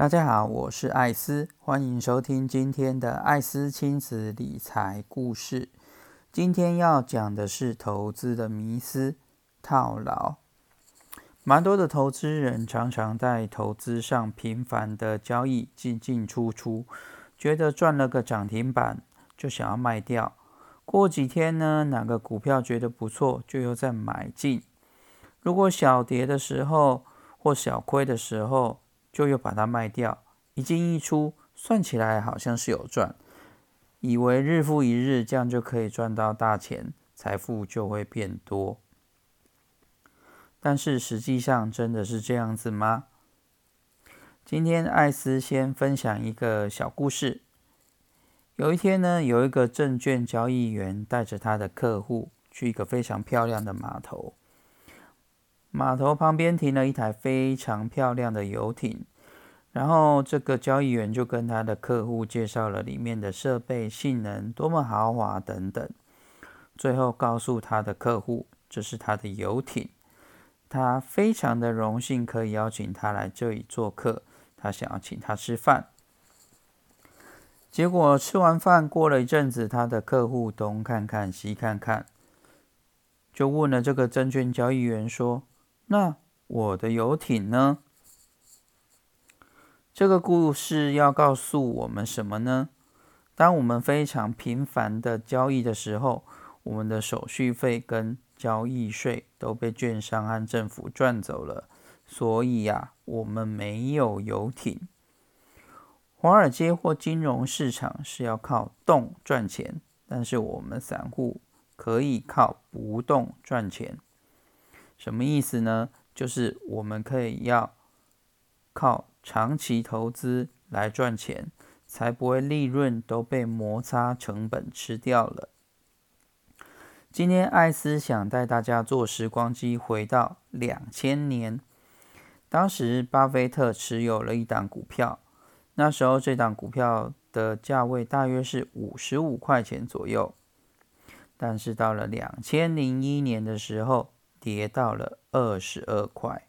大家好，我是艾斯，欢迎收听今天的艾斯亲子理财故事。今天要讲的是投资的迷思——套牢。蛮多的投资人常常在投资上频繁的交易，进进出出，觉得赚了个涨停板就想要卖掉。过几天呢，哪个股票觉得不错，就又再买进。如果小跌的时候或小亏的时候，就又把它卖掉，一进一出，算起来好像是有赚，以为日复一日这样就可以赚到大钱，财富就会变多。但是实际上真的是这样子吗？今天艾斯先分享一个小故事。有一天呢，有一个证券交易员带着他的客户去一个非常漂亮的码头。码头旁边停了一台非常漂亮的游艇，然后这个交易员就跟他的客户介绍了里面的设备、性能多么豪华等等，最后告诉他的客户这是他的游艇，他非常的荣幸可以邀请他来这里做客，他想要请他吃饭。结果吃完饭过了一阵子，他的客户东看看西看看，就问了这个证券交易员说。那我的游艇呢？这个故事要告诉我们什么呢？当我们非常频繁的交易的时候，我们的手续费跟交易税都被券商和政府赚走了。所以呀，我们没有游艇。华尔街或金融市场是要靠动赚钱，但是我们散户可以靠不动赚钱。什么意思呢？就是我们可以要靠长期投资来赚钱，才不会利润都被摩擦成本吃掉了。今天艾斯想带大家坐时光机回到两千年，当时巴菲特持有了一档股票，那时候这档股票的价位大约是五十五块钱左右，但是到了两千零一年的时候。跌到了二十二块，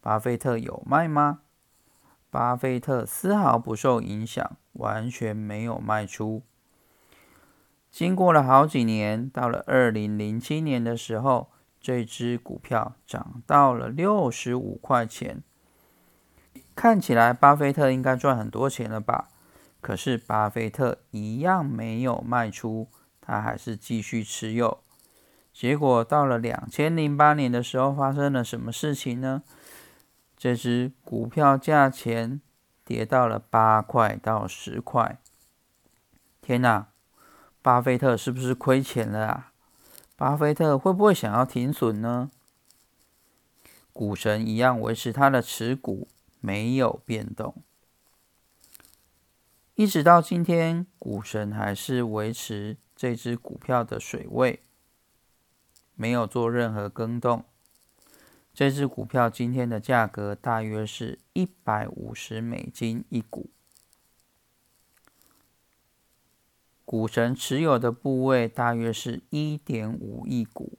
巴菲特有卖吗？巴菲特丝毫不受影响，完全没有卖出。经过了好几年，到了二零零七年的时候，这只股票涨到了六十五块钱。看起来巴菲特应该赚很多钱了吧？可是巴菲特一样没有卖出，他还是继续持有。结果到了两千零八年的时候，发生了什么事情呢？这只股票价钱跌到了八块到十块。天哪，巴菲特是不是亏钱了啊？巴菲特会不会想要停损呢？股神一样维持他的持股没有变动，一直到今天，股神还是维持这只股票的水位。没有做任何更动，这只股票今天的价格大约是一百五十美金一股。股神持有的部位大约是一点五亿股，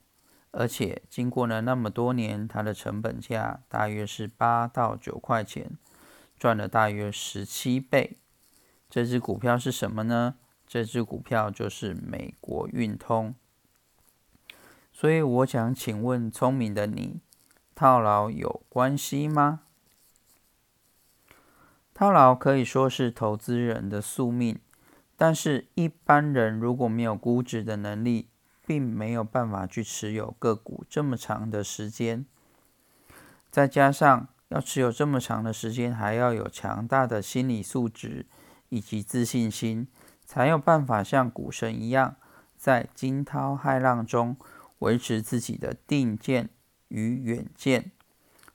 而且经过了那么多年，它的成本价大约是八到九块钱，赚了大约十七倍。这只股票是什么呢？这只股票就是美国运通。所以我想请问，聪明的你，套牢有关系吗？套牢可以说是投资人的宿命，但是一般人如果没有估值的能力，并没有办法去持有个股这么长的时间。再加上要持有这么长的时间，还要有强大的心理素质以及自信心，才有办法像股神一样，在惊涛骇浪中。维持自己的定见与远见，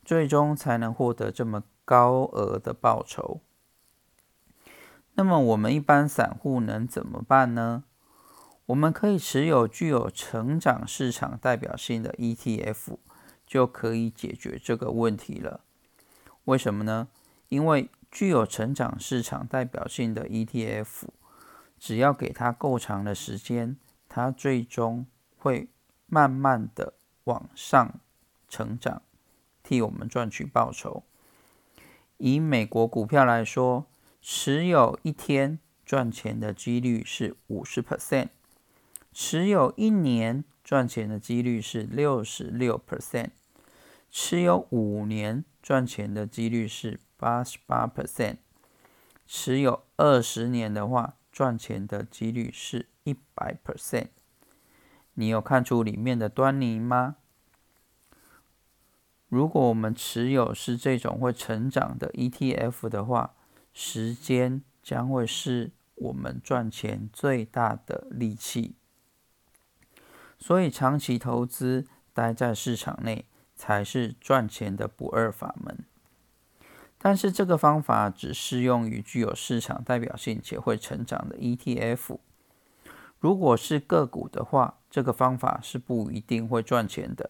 最终才能获得这么高额的报酬。那么，我们一般散户能怎么办呢？我们可以持有具有成长市场代表性的 ETF，就可以解决这个问题了。为什么呢？因为具有成长市场代表性的 ETF，只要给它够长的时间，它最终会。慢慢的往上成长，替我们赚取报酬。以美国股票来说，持有一天赚钱的几率是五十 percent，持有一年赚钱的几率是六十六 percent，持有五年赚钱的几率是八十八 percent，持有二十年的话，赚钱的几率是一百 percent。你有看出里面的端倪吗？如果我们持有是这种会成长的 ETF 的话，时间将会是我们赚钱最大的利器。所以，长期投资待在市场内才是赚钱的不二法门。但是，这个方法只适用于具有市场代表性且会成长的 ETF。如果是个股的话，这个方法是不一定会赚钱的。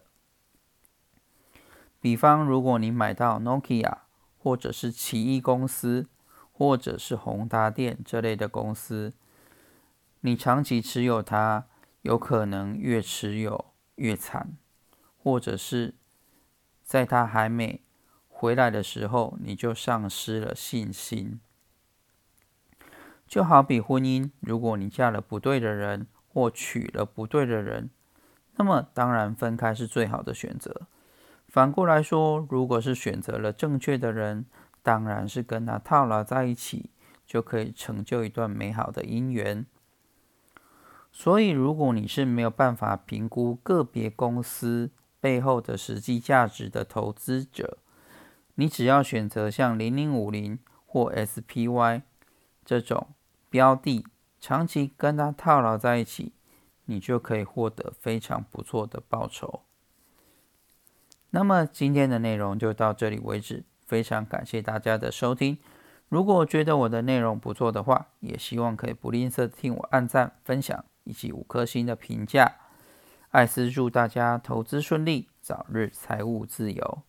比方，如果你买到 Nokia，或者是奇异公司，或者是宏达电这类的公司，你长期持有它，有可能越持有越惨，或者是在它还没回来的时候，你就丧失了信心。就好比婚姻，如果你嫁了不对的人，或娶了不对的人，那么当然分开是最好的选择。反过来说，如果是选择了正确的人，当然是跟他套牢在一起，就可以成就一段美好的姻缘。所以，如果你是没有办法评估个别公司背后的实际价值的投资者，你只要选择像零零五零或 SPY 这种标的，长期跟他套牢在一起，你就可以获得非常不错的报酬。那么今天的内容就到这里为止，非常感谢大家的收听。如果觉得我的内容不错的话，也希望可以不吝啬听我按赞、分享以及五颗星的评价。艾斯祝大家投资顺利，早日财务自由。